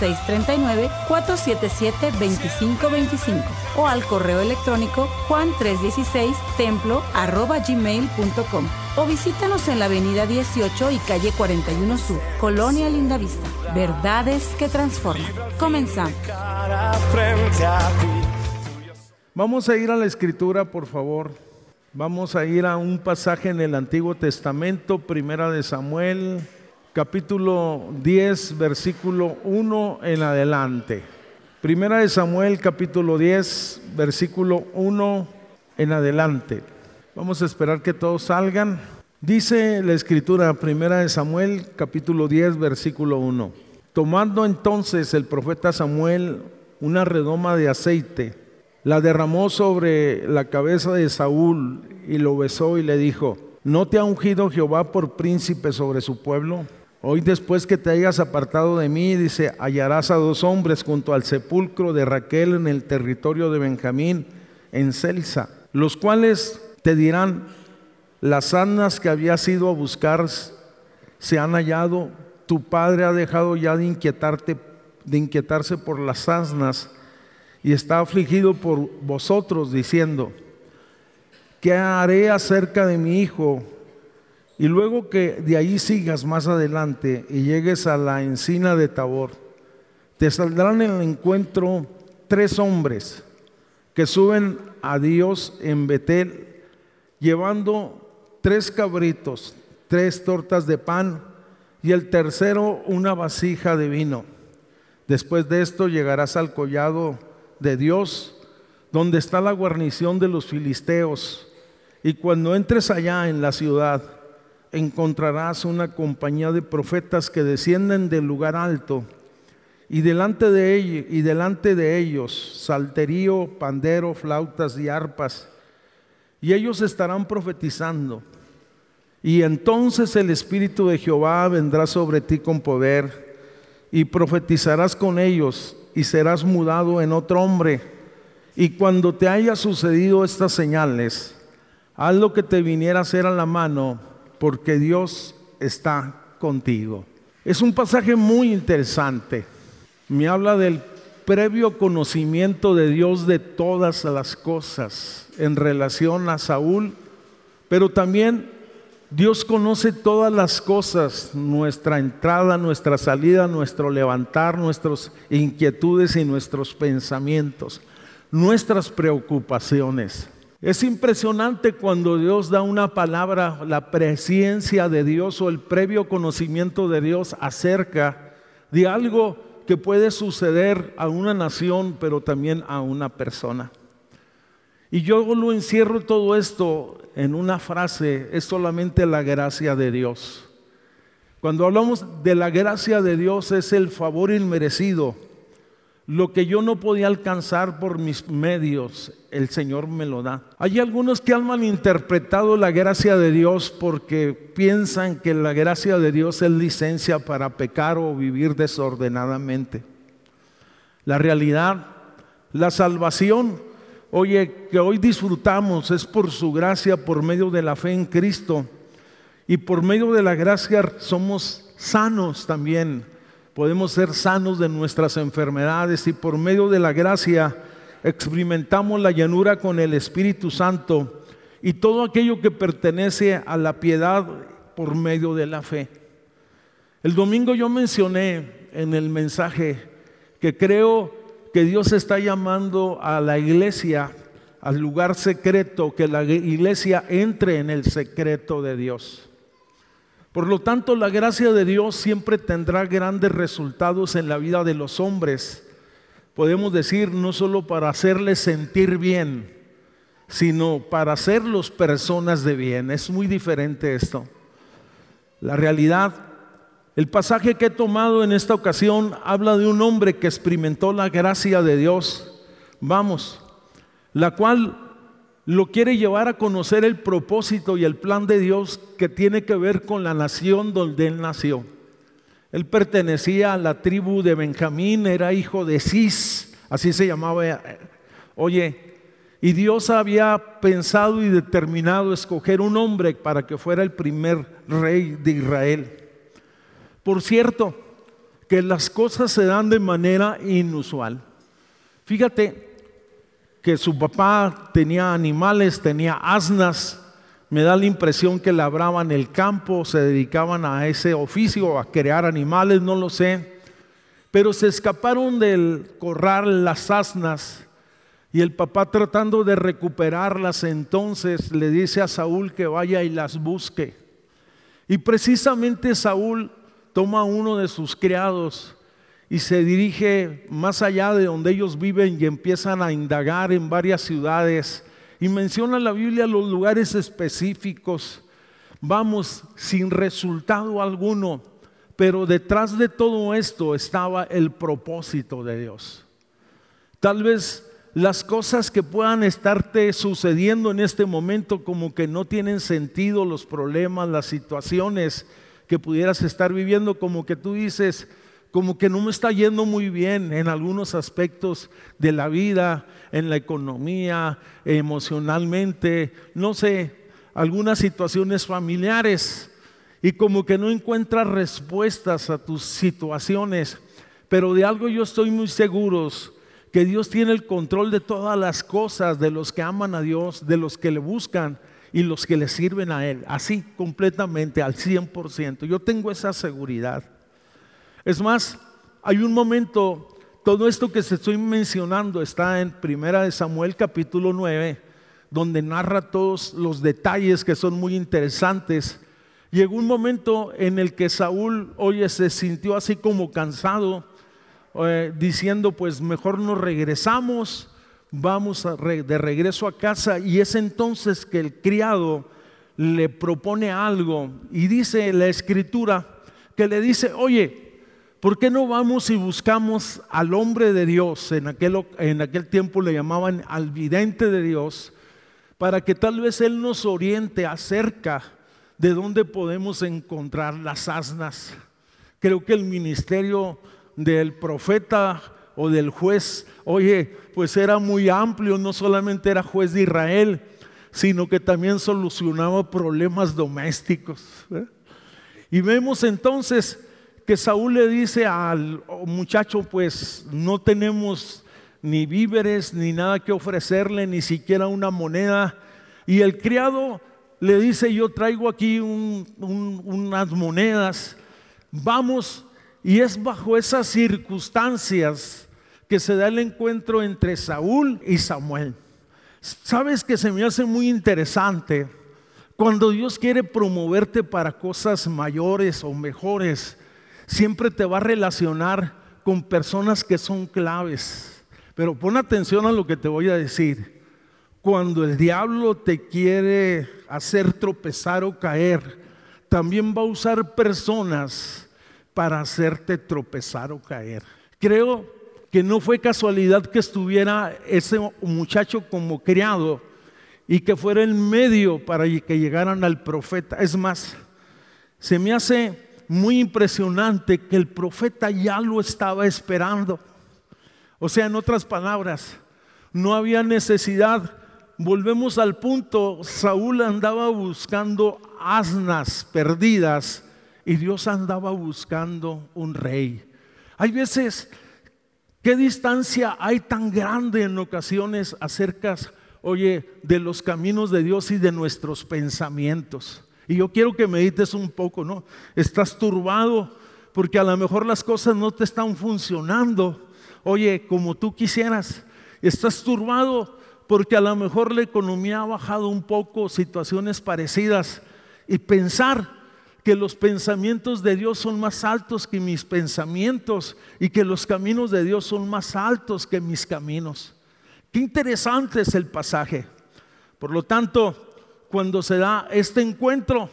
639-477-2525 o al correo electrónico juan316templo gmail.com o visítanos en la avenida 18 y calle 41 Sur, Colonia Lindavista. Verdades que transforman. Comenzamos. Vamos a ir a la escritura, por favor. Vamos a ir a un pasaje en el Antiguo Testamento, Primera de Samuel, capítulo 10, versículo 1 en adelante. Primera de Samuel, capítulo 10, versículo 1 en adelante. Vamos a esperar que todos salgan. Dice la escritura, Primera de Samuel, capítulo 10, versículo 1. Tomando entonces el profeta Samuel una redoma de aceite, la derramó sobre la cabeza de Saúl y lo besó y le dijo, ¿no te ha ungido Jehová por príncipe sobre su pueblo? Hoy después que te hayas apartado de mí, dice, hallarás a dos hombres junto al sepulcro de Raquel en el territorio de Benjamín, en Celsa, los cuales te dirán, las asnas que habías ido a buscar se han hallado, tu padre ha dejado ya de inquietarte, de inquietarse por las asnas y está afligido por vosotros, diciendo, ¿qué haré acerca de mi hijo? Y luego que de ahí sigas más adelante y llegues a la encina de Tabor, te saldrán en el encuentro tres hombres que suben a Dios en Betel llevando tres cabritos, tres tortas de pan y el tercero una vasija de vino. Después de esto llegarás al collado de Dios, donde está la guarnición de los filisteos. Y cuando entres allá en la ciudad, encontrarás una compañía de profetas que descienden del lugar alto y delante de ellos, y pandero, flautas y arpas. Y ellos estarán profetizando. Y entonces el Espíritu de Jehová vendrá sobre ti con poder y profetizarás con ellos y serás mudado en otro hombre. Y cuando te haya sucedido estas señales, haz lo que te viniera a hacer a la mano porque Dios está contigo. Es un pasaje muy interesante. Me habla del previo conocimiento de Dios de todas las cosas en relación a Saúl, pero también Dios conoce todas las cosas, nuestra entrada, nuestra salida, nuestro levantar, nuestras inquietudes y nuestros pensamientos, nuestras preocupaciones. Es impresionante cuando Dios da una palabra, la presencia de Dios o el previo conocimiento de Dios acerca de algo que puede suceder a una nación, pero también a una persona. Y yo lo encierro todo esto en una frase, es solamente la gracia de Dios. Cuando hablamos de la gracia de Dios es el favor inmerecido lo que yo no podía alcanzar por mis medios, el Señor me lo da. Hay algunos que han malinterpretado la gracia de Dios porque piensan que la gracia de Dios es licencia para pecar o vivir desordenadamente. La realidad, la salvación, oye, que hoy disfrutamos es por su gracia, por medio de la fe en Cristo. Y por medio de la gracia somos sanos también podemos ser sanos de nuestras enfermedades y por medio de la gracia experimentamos la llanura con el Espíritu Santo y todo aquello que pertenece a la piedad por medio de la fe. El domingo yo mencioné en el mensaje que creo que Dios está llamando a la iglesia al lugar secreto, que la iglesia entre en el secreto de Dios. Por lo tanto, la gracia de Dios siempre tendrá grandes resultados en la vida de los hombres. Podemos decir, no solo para hacerles sentir bien, sino para hacerlos personas de bien. Es muy diferente esto. La realidad, el pasaje que he tomado en esta ocasión habla de un hombre que experimentó la gracia de Dios. Vamos, la cual lo quiere llevar a conocer el propósito y el plan de Dios que tiene que ver con la nación donde él nació. Él pertenecía a la tribu de Benjamín, era hijo de Cis, así se llamaba. eh, Oye, y Dios había pensado y determinado escoger un hombre para que fuera el primer rey de Israel. Por cierto, que las cosas se dan de manera inusual. Fíjate que su papá tenía animales, tenía asnas, me da la impresión que labraban el campo, se dedicaban a ese oficio, a crear animales, no lo sé. Pero se escaparon del corral las asnas y el papá tratando de recuperarlas entonces le dice a Saúl que vaya y las busque. Y precisamente Saúl toma uno de sus criados y se dirige más allá de donde ellos viven y empiezan a indagar en varias ciudades. Y menciona la Biblia los lugares específicos. Vamos, sin resultado alguno. Pero detrás de todo esto estaba el propósito de Dios. Tal vez las cosas que puedan estarte sucediendo en este momento como que no tienen sentido, los problemas, las situaciones que pudieras estar viviendo, como que tú dices, como que no me está yendo muy bien en algunos aspectos de la vida, en la economía, emocionalmente, no sé, algunas situaciones familiares y como que no encuentras respuestas a tus situaciones. Pero de algo yo estoy muy seguro, que Dios tiene el control de todas las cosas, de los que aman a Dios, de los que le buscan y los que le sirven a Él, así completamente, al 100%. Yo tengo esa seguridad. Es más, hay un momento, todo esto que se estoy mencionando está en Primera de Samuel capítulo 9, donde narra todos los detalles que son muy interesantes. Llegó un momento en el que Saúl, oye, se sintió así como cansado, eh, diciendo, pues mejor nos regresamos, vamos de regreso a casa. Y es entonces que el criado le propone algo y dice la escritura que le dice, oye, ¿por qué no vamos y buscamos al hombre de Dios? En aquel, en aquel tiempo le llamaban al vidente de Dios, para que tal vez Él nos oriente acerca de dónde podemos encontrar las asnas. Creo que el ministerio del profeta o del juez, oye, pues era muy amplio, no solamente era juez de Israel, sino que también solucionaba problemas domésticos. ¿eh? Y vemos entonces que Saúl le dice al muchacho, pues no tenemos ni víveres ni nada que ofrecerle, ni siquiera una moneda. Y el criado le dice, yo traigo aquí un- un- unas monedas, vamos. Y es bajo esas circunstancias que se da el encuentro entre Saúl y Samuel. Sabes que se me hace muy interesante cuando Dios quiere promoverte para cosas mayores o mejores, siempre te va a relacionar con personas que son claves. Pero pon atención a lo que te voy a decir. Cuando el diablo te quiere hacer tropezar o caer, también va a usar personas para hacerte tropezar o caer. Creo que no fue casualidad que estuviera ese muchacho como criado y que fuera el medio para que llegaran al profeta. Es más, se me hace muy impresionante que el profeta ya lo estaba esperando. O sea, en otras palabras, no había necesidad. Volvemos al punto, Saúl andaba buscando asnas perdidas y Dios andaba buscando un rey. Hay veces, ¿qué distancia hay tan grande en ocasiones acerca, oye, de los caminos de Dios y de nuestros pensamientos? Y yo quiero que medites un poco, ¿no? Estás turbado porque a lo mejor las cosas no te están funcionando, oye, como tú quisieras. Estás turbado porque a lo mejor la economía ha bajado un poco, situaciones parecidas. Y pensar que los pensamientos de Dios son más altos que mis pensamientos y que los caminos de Dios son más altos que mis caminos. Qué interesante es el pasaje. Por lo tanto, cuando se da este encuentro,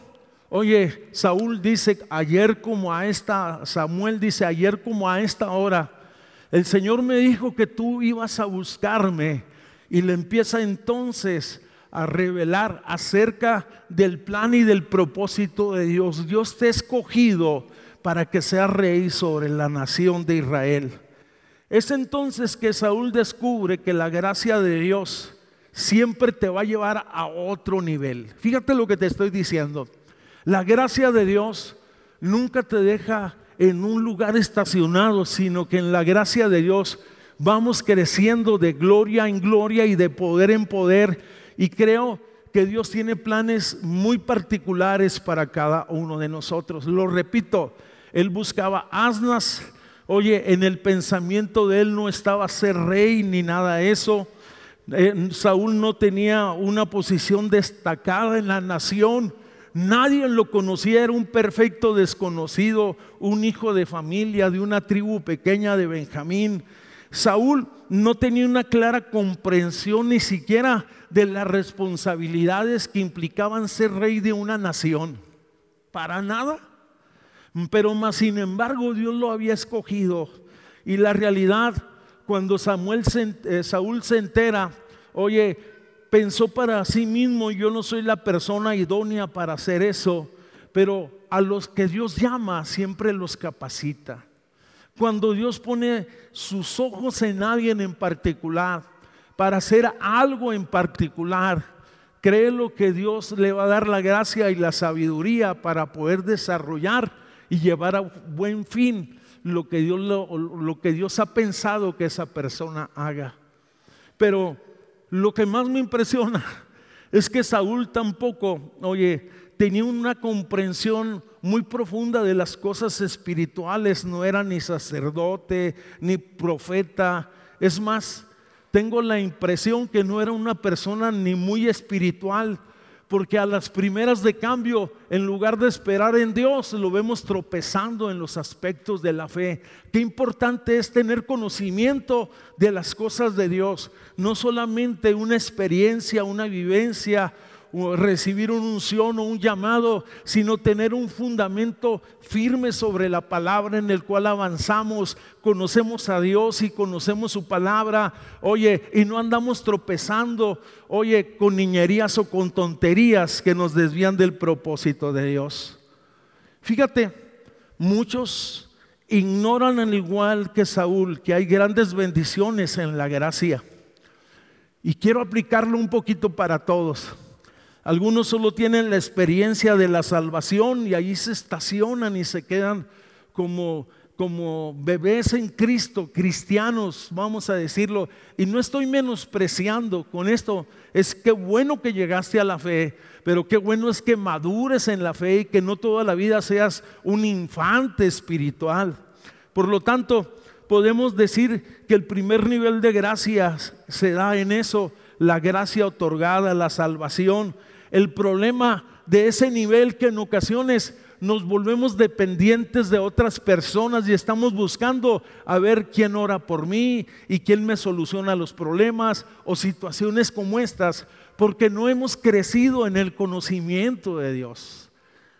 oye, Saúl dice, ayer como a esta, Samuel dice, ayer como a esta hora, el Señor me dijo que tú ibas a buscarme y le empieza entonces a revelar acerca del plan y del propósito de Dios. Dios te ha escogido para que seas rey sobre la nación de Israel. Es entonces que Saúl descubre que la gracia de Dios siempre te va a llevar a otro nivel. Fíjate lo que te estoy diciendo. La gracia de Dios nunca te deja en un lugar estacionado, sino que en la gracia de Dios vamos creciendo de gloria en gloria y de poder en poder. Y creo que Dios tiene planes muy particulares para cada uno de nosotros. Lo repito, Él buscaba asnas. Oye, en el pensamiento de Él no estaba ser rey ni nada de eso. Eh, Saúl no tenía una posición destacada en la nación. Nadie lo conocía, era un perfecto desconocido, un hijo de familia de una tribu pequeña de Benjamín. Saúl no tenía una clara comprensión ni siquiera de las responsabilidades que implicaban ser rey de una nación. Para nada. Pero más sin embargo Dios lo había escogido. Y la realidad, cuando Samuel eh, Saúl se entera, oye, pensó para sí mismo, yo no soy la persona idónea para hacer eso, pero a los que Dios llama siempre los capacita. Cuando Dios pone sus ojos en alguien en particular, para hacer algo en particular, créelo que Dios le va a dar la gracia y la sabiduría para poder desarrollar y llevar a buen fin lo que Dios, lo, lo que Dios ha pensado que esa persona haga. Pero lo que más me impresiona es que Saúl tampoco, oye, tenía una comprensión muy profunda de las cosas espirituales, no era ni sacerdote, ni profeta. Es más, tengo la impresión que no era una persona ni muy espiritual, porque a las primeras de cambio, en lugar de esperar en Dios, lo vemos tropezando en los aspectos de la fe. Qué importante es tener conocimiento de las cosas de Dios, no solamente una experiencia, una vivencia, recibir una unción o un llamado, sino tener un fundamento firme sobre la palabra en el cual avanzamos, conocemos a Dios y conocemos su palabra, oye, y no andamos tropezando, oye, con niñerías o con tonterías que nos desvían del propósito de Dios. Fíjate, muchos ignoran al igual que Saúl que hay grandes bendiciones en la gracia. Y quiero aplicarlo un poquito para todos. Algunos solo tienen la experiencia de la salvación y ahí se estacionan y se quedan como, como bebés en Cristo, cristianos, vamos a decirlo. Y no estoy menospreciando con esto. Es que bueno que llegaste a la fe, pero qué bueno es que madures en la fe y que no toda la vida seas un infante espiritual. Por lo tanto, podemos decir que el primer nivel de gracia se da en eso, la gracia otorgada, la salvación el problema de ese nivel que en ocasiones nos volvemos dependientes de otras personas y estamos buscando a ver quién ora por mí y quién me soluciona los problemas o situaciones como estas, porque no hemos crecido en el conocimiento de Dios.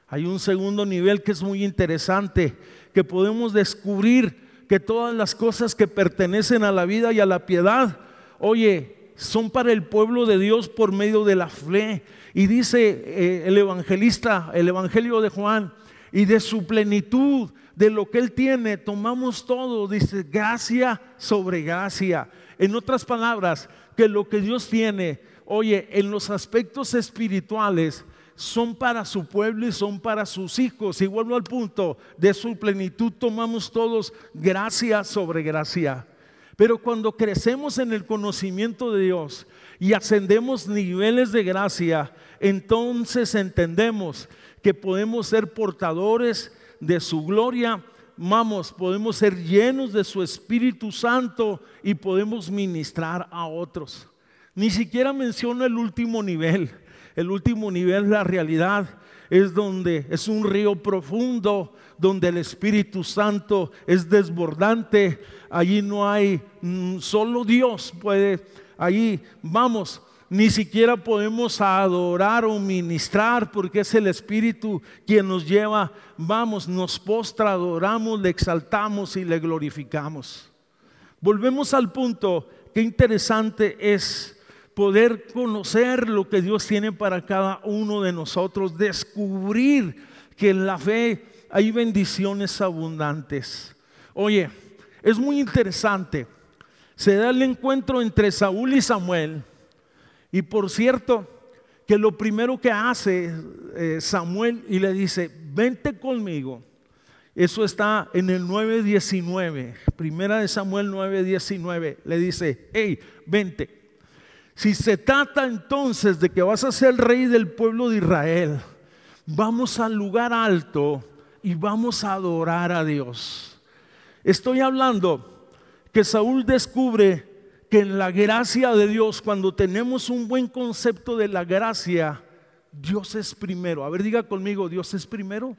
Hay un segundo nivel que es muy interesante, que podemos descubrir que todas las cosas que pertenecen a la vida y a la piedad, oye, son para el pueblo de Dios por medio de la fe y dice eh, el evangelista, el evangelio de Juan, y de su plenitud, de lo que él tiene, tomamos todo, dice, gracia sobre gracia. En otras palabras, que lo que Dios tiene, oye, en los aspectos espirituales, son para su pueblo y son para sus hijos. Y vuelvo al punto, de su plenitud tomamos todos gracia sobre gracia. Pero cuando crecemos en el conocimiento de Dios y ascendemos niveles de gracia, entonces entendemos que podemos ser portadores de su gloria, vamos, podemos ser llenos de su Espíritu Santo y podemos ministrar a otros. Ni siquiera menciono el último nivel. El último nivel, la realidad, es donde es un río profundo, donde el Espíritu Santo es desbordante. Allí no hay, mm, solo Dios puede, allí vamos, ni siquiera podemos adorar o ministrar porque es el Espíritu quien nos lleva, vamos, nos postra, adoramos, le exaltamos y le glorificamos. Volvemos al punto, qué interesante es poder conocer lo que Dios tiene para cada uno de nosotros, descubrir que la fe hay bendiciones abundantes. Oye, es muy interesante. Se da el encuentro entre Saúl y Samuel. Y por cierto, que lo primero que hace eh, Samuel y le dice, vente conmigo. Eso está en el 9.19, primera de Samuel 9.19. Le dice, hey, vente. Si se trata entonces de que vas a ser rey del pueblo de Israel, vamos al lugar alto y vamos a adorar a Dios. Estoy hablando que Saúl descubre que en la gracia de Dios, cuando tenemos un buen concepto de la gracia, Dios es primero. A ver, diga conmigo, Dios es primero.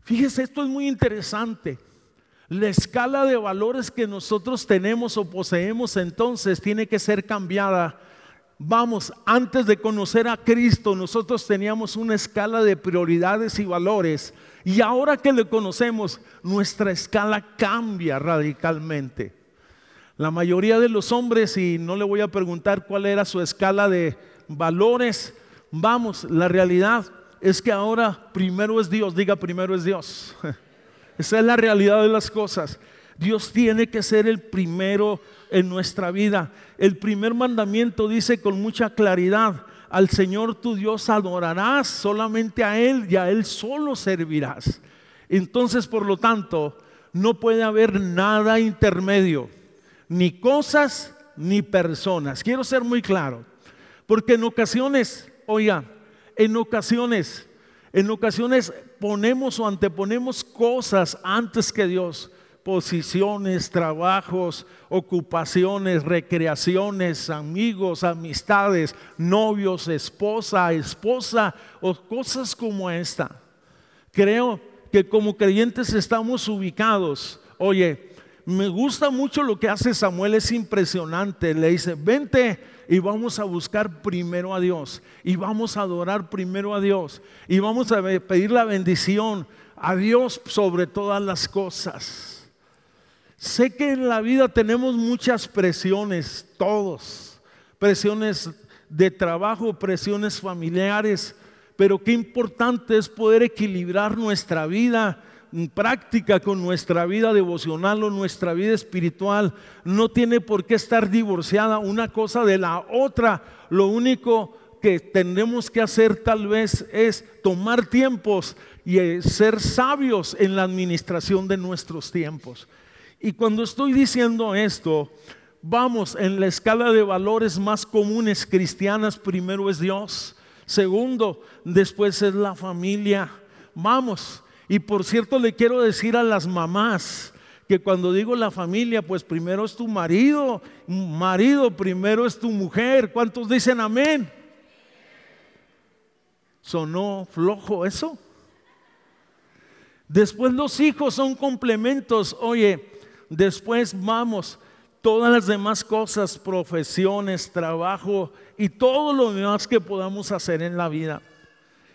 Fíjese, esto es muy interesante. La escala de valores que nosotros tenemos o poseemos entonces tiene que ser cambiada. Vamos, antes de conocer a Cristo, nosotros teníamos una escala de prioridades y valores. Y ahora que le conocemos, nuestra escala cambia radicalmente. La mayoría de los hombres, y no le voy a preguntar cuál era su escala de valores, vamos, la realidad es que ahora primero es Dios, diga primero es Dios. Esa es la realidad de las cosas. Dios tiene que ser el primero en nuestra vida. El primer mandamiento dice con mucha claridad, al Señor tu Dios adorarás, solamente a Él y a Él solo servirás. Entonces, por lo tanto, no puede haber nada intermedio ni cosas ni personas. Quiero ser muy claro, porque en ocasiones, oiga, en ocasiones, en ocasiones ponemos o anteponemos cosas antes que Dios, posiciones, trabajos, ocupaciones, recreaciones, amigos, amistades, novios, esposa, esposa o cosas como esta. Creo que como creyentes estamos ubicados, oye, me gusta mucho lo que hace Samuel, es impresionante. Le dice, vente y vamos a buscar primero a Dios. Y vamos a adorar primero a Dios. Y vamos a pedir la bendición a Dios sobre todas las cosas. Sé que en la vida tenemos muchas presiones, todos. Presiones de trabajo, presiones familiares. Pero qué importante es poder equilibrar nuestra vida práctica con nuestra vida devocional o nuestra vida espiritual. No tiene por qué estar divorciada una cosa de la otra. Lo único que tenemos que hacer tal vez es tomar tiempos y eh, ser sabios en la administración de nuestros tiempos. Y cuando estoy diciendo esto, vamos, en la escala de valores más comunes cristianas, primero es Dios, segundo, después es la familia. Vamos, y por cierto, le quiero decir a las mamás que cuando digo la familia, pues primero es tu marido, marido, primero es tu mujer. ¿Cuántos dicen amén? ¿Sonó flojo eso? Después los hijos son complementos. Oye, después vamos, todas las demás cosas, profesiones, trabajo y todo lo demás que podamos hacer en la vida.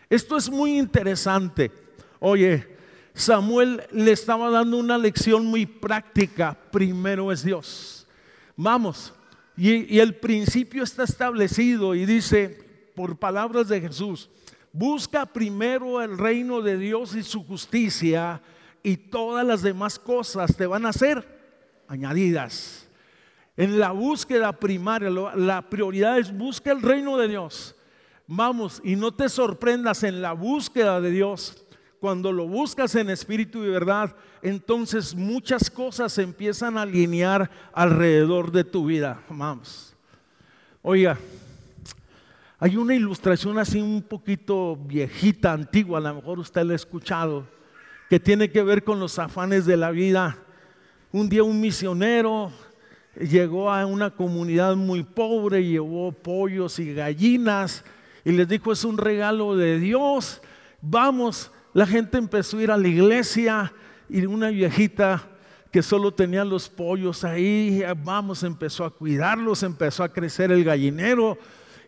Esto es muy interesante. Oye, Samuel le estaba dando una lección muy práctica. Primero es Dios. Vamos. Y, el principio está establecido y dice, por palabras de Jesús, busca primero el reino de Dios y su justicia y todas las demás cosas te van a ser añadidas. En la búsqueda primaria, la prioridad es busca el reino de Dios. Vamos, y no te sorprendas en la búsqueda de Dios cuando lo buscas en espíritu y verdad, entonces muchas cosas se empiezan a alinear alrededor de tu vida. Vamos. Oiga, hay una ilustración así un poquito viejita, antigua, a lo mejor usted la ha escuchado, que tiene que ver con los afanes de la vida. Un día un misionero llegó a una comunidad muy pobre, llevó pollos y gallinas y les dijo, es un regalo de Dios, vamos. La gente empezó a ir a la iglesia y una viejita que solo tenía los pollos ahí, vamos, empezó a cuidarlos, empezó a crecer el gallinero.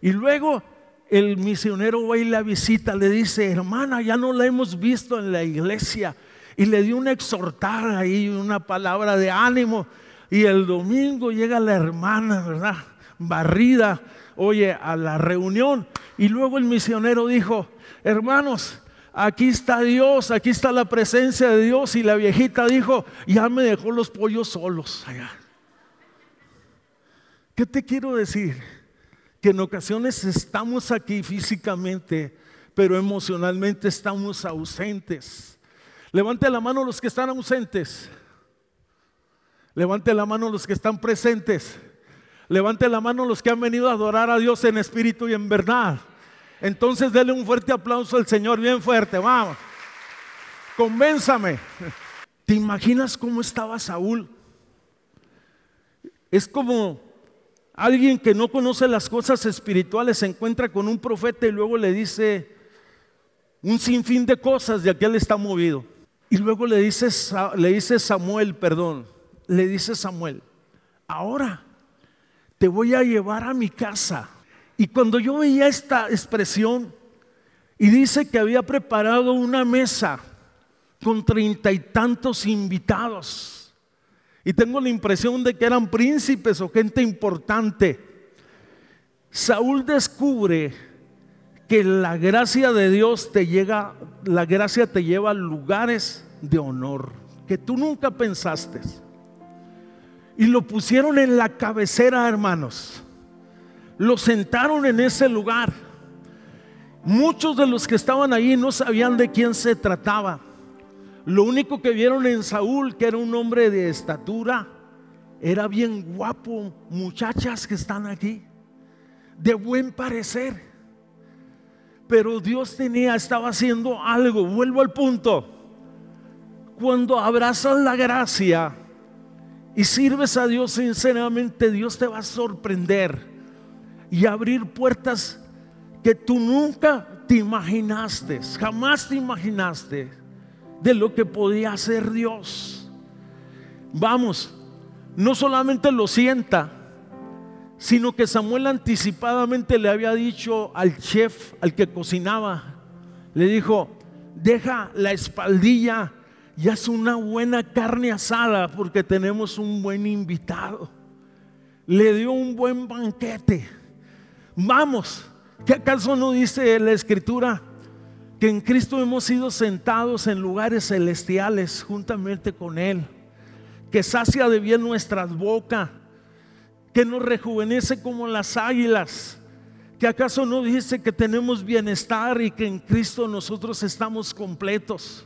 Y luego el misionero va y la visita, le dice, hermana, ya no la hemos visto en la iglesia y le dio una exhortada ahí, una palabra de ánimo y el domingo llega la hermana, ¿verdad? Barrida, oye, a la reunión y luego el misionero dijo, hermanos, aquí está Dios, aquí está la presencia de Dios. Y la viejita dijo, ya me dejó los pollos solos allá. ¿Qué te quiero decir? Que en ocasiones estamos aquí físicamente, pero emocionalmente estamos ausentes. Levante la mano los que están ausentes. Levante la mano los que están presentes. Levante la mano los que han venido a adorar a Dios en espíritu y en verdad. Entonces dele un fuerte aplauso al Señor, bien fuerte, vamos. Convénzame. ¿Te imaginas cómo estaba Saúl? Es como alguien que no conoce las cosas espirituales, se encuentra con un profeta y luego le dice un sinfín de cosas de aquel está movido. Y luego le dice, le dice Samuel, perdón, le dice Samuel, ahora te voy a llevar a mi casa. Y cuando yo veía esta expresión, y dice que había preparado una mesa con treinta y tantos invitados, y tengo la impresión de que eran príncipes o gente importante, Saúl descubre que la gracia de Dios te llega, la gracia te lleva a lugares de honor que tú nunca pensaste y lo pusieron en la cabecera, hermanos. Lo sentaron en ese lugar. Muchos de los que estaban ahí no sabían de quién se trataba. Lo único que vieron en Saúl, que era un hombre de estatura, era bien guapo, muchachas que están aquí, de buen parecer. Pero Dios tenía, estaba haciendo algo. Vuelvo al punto. Cuando abrazas la gracia, y sirves a Dios sinceramente, Dios te va a sorprender y abrir puertas que tú nunca te imaginaste, jamás te imaginaste de lo que podía hacer Dios. Vamos, no solamente lo sienta, sino que Samuel anticipadamente le había dicho al chef, al que cocinaba, le dijo, deja la espaldilla ya es una buena carne asada porque tenemos un buen invitado. Le dio un buen banquete. Vamos, ¿qué acaso no dice la escritura que en Cristo hemos sido sentados en lugares celestiales juntamente con Él? Que sacia de bien nuestras bocas, que nos rejuvenece como las águilas. ¿Que acaso no dice que tenemos bienestar y que en Cristo nosotros estamos completos?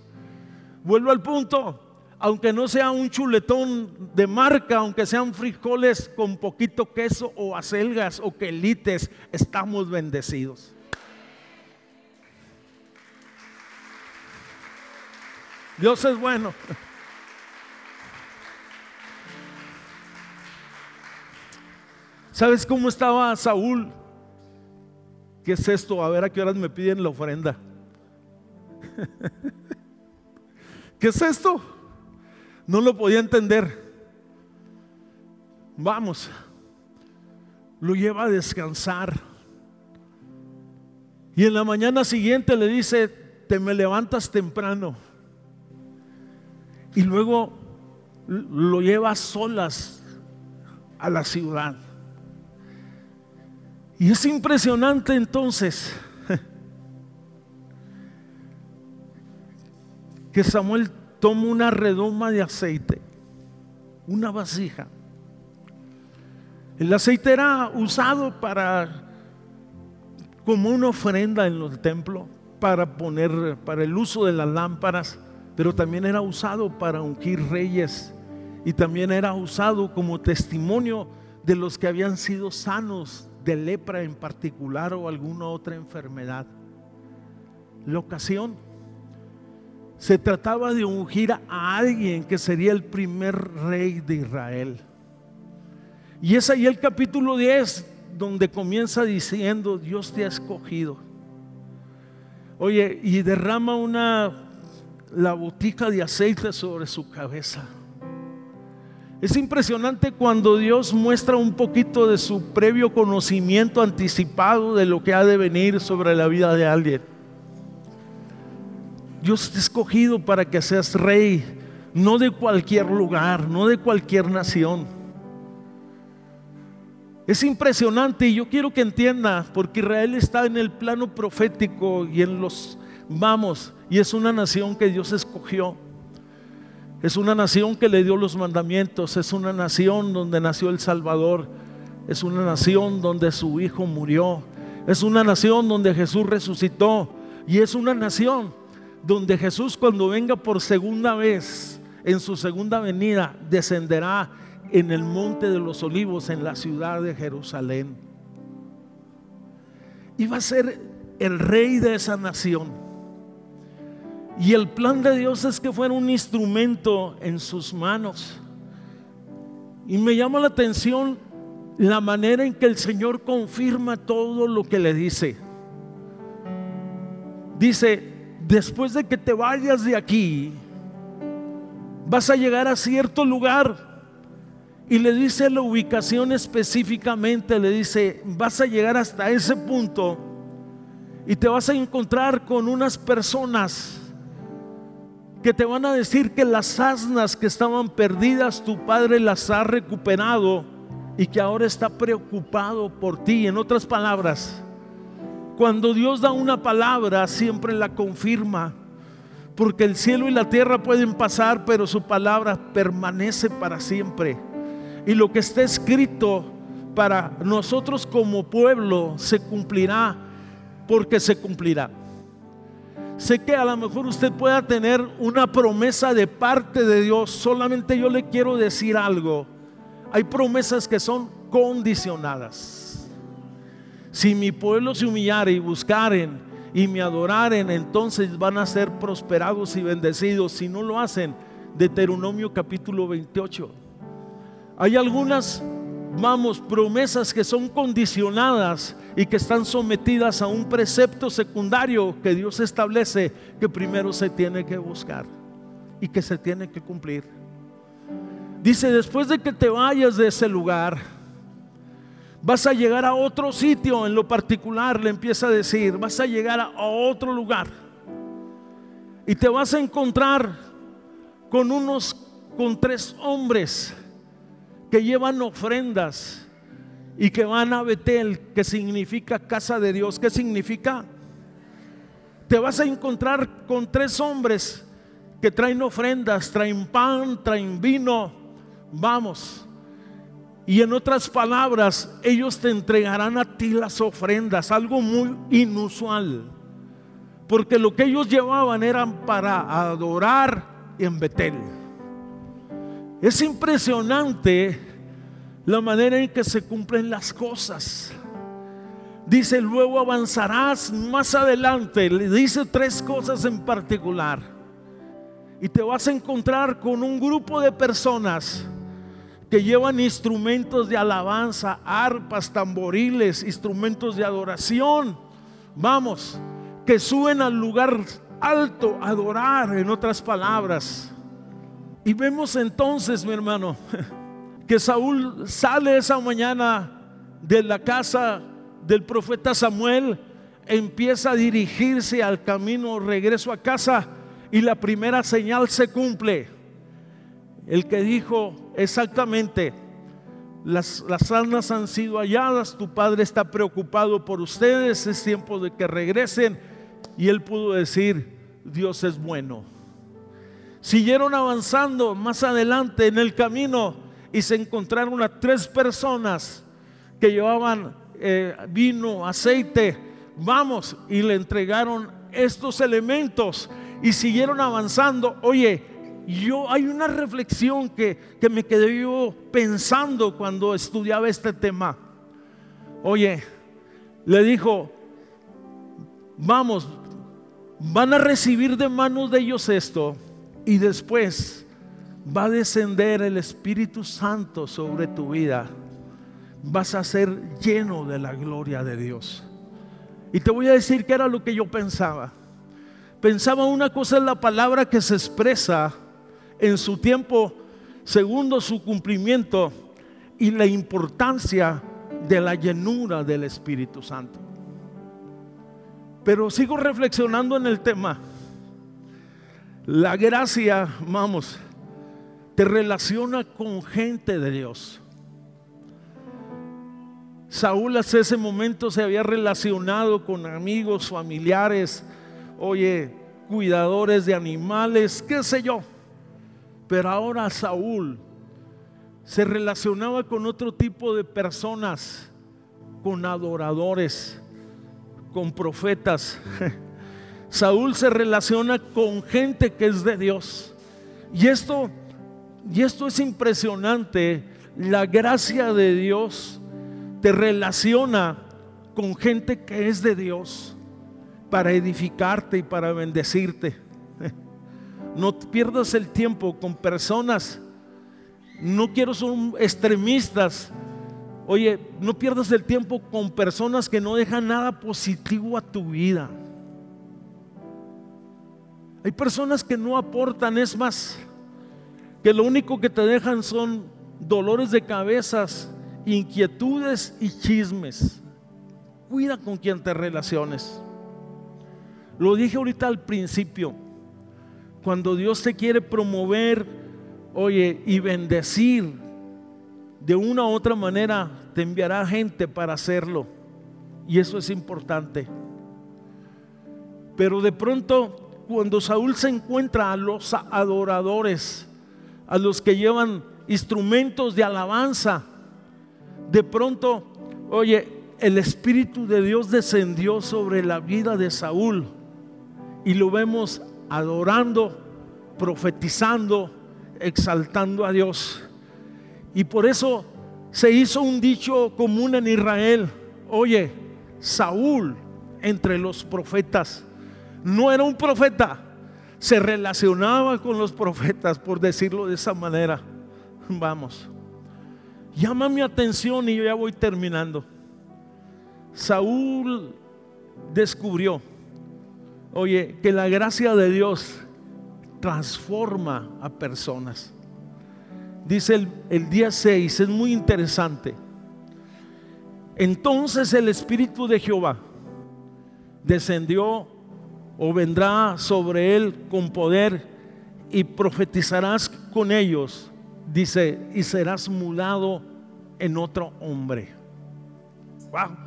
Vuelvo al punto. Aunque no sea un chuletón de marca, aunque sean frijoles con poquito queso o acelgas o quelites, estamos bendecidos. Dios es bueno. ¿Sabes cómo estaba Saúl? ¿Qué es esto? A ver a qué horas me piden la ofrenda. ¿Qué es esto? No lo podía entender. Vamos, lo lleva a descansar. Y en la mañana siguiente le dice, te me levantas temprano. Y luego lo lleva solas a la ciudad. Y es impresionante entonces que Samuel toma una redoma de aceite, una vasija. El aceite era usado para como una ofrenda en los templos para poner para el uso de las lámparas, pero también era usado para ungir reyes y también era usado como testimonio de los que habían sido sanos de lepra en particular o alguna otra enfermedad. La ocasión se trataba de ungir a alguien que sería el primer rey de Israel. Y es ahí el capítulo 10 donde comienza diciendo, Dios te ha escogido. Oye, y derrama una la botica de aceite sobre su cabeza. Es impresionante cuando Dios muestra un poquito de su previo conocimiento anticipado de lo que ha de venir sobre la vida de alguien. Dios te ha escogido para que seas rey, no de cualquier lugar, no de cualquier nación. Es impresionante y yo quiero que entienda, porque Israel está en el plano profético y en los Vamos, y es una nación que Dios escogió. Es una nación que le dio los mandamientos, es una nación donde nació el Salvador, es una nación donde su Hijo murió, es una nación donde Jesús resucitó y es una nación donde Jesús cuando venga por segunda vez, en su segunda venida, descenderá en el monte de los olivos en la ciudad de Jerusalén. Y va a ser el rey de esa nación. Y el plan de Dios es que fuera un instrumento en sus manos. Y me llama la atención la manera en que el Señor confirma todo lo que le dice. Dice, después de que te vayas de aquí, vas a llegar a cierto lugar. Y le dice la ubicación específicamente, le dice, vas a llegar hasta ese punto y te vas a encontrar con unas personas que te van a decir que las asnas que estaban perdidas tu padre las ha recuperado y que ahora está preocupado por ti. En otras palabras, cuando Dios da una palabra, siempre la confirma. Porque el cielo y la tierra pueden pasar, pero su palabra permanece para siempre. Y lo que está escrito para nosotros como pueblo se cumplirá porque se cumplirá. Sé que a lo mejor usted pueda tener una promesa de parte de Dios. Solamente yo le quiero decir algo. Hay promesas que son condicionadas. Si mi pueblo se humillare y buscaren y me adoraren, entonces van a ser prosperados y bendecidos. Si no lo hacen, Deuteronomio capítulo 28. Hay algunas vamos, promesas que son condicionadas y que están sometidas a un precepto secundario que Dios establece que primero se tiene que buscar y que se tiene que cumplir. Dice, después de que te vayas de ese lugar, vas a llegar a otro sitio en lo particular, le empieza a decir, vas a llegar a otro lugar y te vas a encontrar con unos, con tres hombres que llevan ofrendas y que van a Betel, que significa casa de Dios. ¿Qué significa? Te vas a encontrar con tres hombres que traen ofrendas, traen pan, traen vino. Vamos. Y en otras palabras, ellos te entregarán a ti las ofrendas, algo muy inusual. Porque lo que ellos llevaban eran para adorar en Betel. Es impresionante la manera en que se cumplen las cosas. Dice, luego avanzarás más adelante. Le dice tres cosas en particular. Y te vas a encontrar con un grupo de personas que llevan instrumentos de alabanza, arpas, tamboriles, instrumentos de adoración. Vamos, que suben al lugar alto a adorar, en otras palabras. Y vemos entonces, mi hermano, que Saúl sale esa mañana de la casa del profeta Samuel, empieza a dirigirse al camino regreso a casa y la primera señal se cumple. El que dijo exactamente, las, las almas han sido halladas, tu padre está preocupado por ustedes, es tiempo de que regresen. Y él pudo decir, Dios es bueno. Siguieron avanzando más adelante en el camino y se encontraron a tres personas que llevaban eh, vino, aceite, vamos, y le entregaron estos elementos y siguieron avanzando. Oye, yo hay una reflexión que, que me quedé yo pensando cuando estudiaba este tema. Oye, le dijo, vamos, van a recibir de manos de ellos esto y después va a descender el Espíritu Santo sobre tu vida. Vas a ser lleno de la gloria de Dios. Y te voy a decir que era lo que yo pensaba. Pensaba una cosa en la palabra que se expresa en su tiempo, segundo su cumplimiento, y la importancia de la llenura del Espíritu Santo. Pero sigo reflexionando en el tema. La gracia, vamos, te relaciona con gente de Dios. Saúl hasta ese momento se había relacionado con amigos, familiares, oye, cuidadores de animales, qué sé yo. Pero ahora Saúl se relacionaba con otro tipo de personas, con adoradores, con profetas. Saúl se relaciona con gente que es de Dios. Y esto, y esto es impresionante. La gracia de Dios te relaciona con gente que es de Dios para edificarte y para bendecirte. No pierdas el tiempo con personas, no quiero son extremistas. Oye, no pierdas el tiempo con personas que no dejan nada positivo a tu vida. Hay personas que no aportan, es más, que lo único que te dejan son dolores de cabezas, inquietudes y chismes. Cuida con quien te relaciones. Lo dije ahorita al principio. Cuando Dios te quiere promover, oye, y bendecir, de una u otra manera te enviará gente para hacerlo. Y eso es importante. Pero de pronto, cuando Saúl se encuentra a los adoradores, a los que llevan instrumentos de alabanza, de pronto, oye, el Espíritu de Dios descendió sobre la vida de Saúl y lo vemos adorando, profetizando, exaltando a Dios. Y por eso se hizo un dicho común en Israel. Oye, Saúl entre los profetas no era un profeta, se relacionaba con los profetas, por decirlo de esa manera. Vamos. Llama mi atención y yo ya voy terminando. Saúl descubrió, oye, que la gracia de Dios transforma a personas. Dice el, el día 6, es muy interesante. Entonces el Espíritu de Jehová descendió o vendrá sobre él con poder y profetizarás con ellos, dice, y serás mudado en otro hombre. Wow.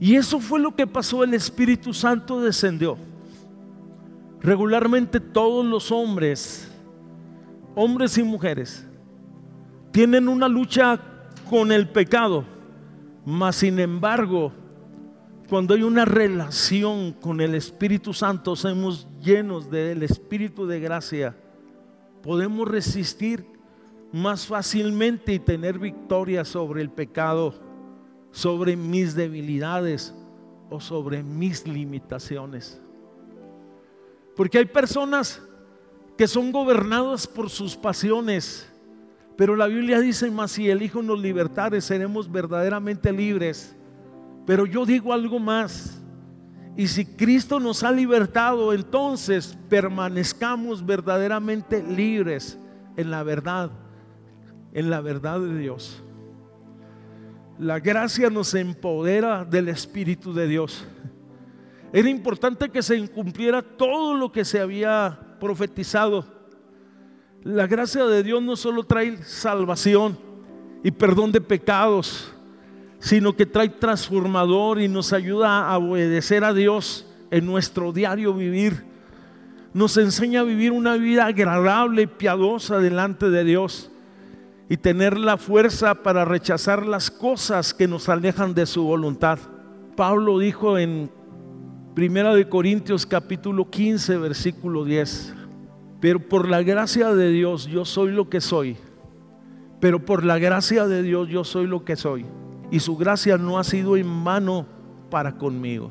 Y eso fue lo que pasó, el Espíritu Santo descendió. Regularmente todos los hombres, hombres y mujeres, tienen una lucha con el pecado, mas sin embargo, cuando hay una relación con el Espíritu Santo, somos llenos del Espíritu de gracia, podemos resistir más fácilmente y tener victoria sobre el pecado, sobre mis debilidades o sobre mis limitaciones. Porque hay personas que son gobernadas por sus pasiones. Pero la Biblia dice más, si el Hijo nos libertare, seremos verdaderamente libres. Pero yo digo algo más. Y si Cristo nos ha libertado, entonces permanezcamos verdaderamente libres en la verdad, en la verdad de Dios. La gracia nos empodera del Espíritu de Dios. Era importante que se incumpliera todo lo que se había profetizado. La gracia de Dios no solo trae salvación y perdón de pecados, sino que trae transformador y nos ayuda a obedecer a Dios en nuestro diario vivir. Nos enseña a vivir una vida agradable y piadosa delante de Dios y tener la fuerza para rechazar las cosas que nos alejan de su voluntad. Pablo dijo en Primera de Corintios capítulo 15 versículo 10. Pero por la gracia de Dios yo soy lo que soy. Pero por la gracia de Dios yo soy lo que soy. Y su gracia no ha sido en mano para conmigo.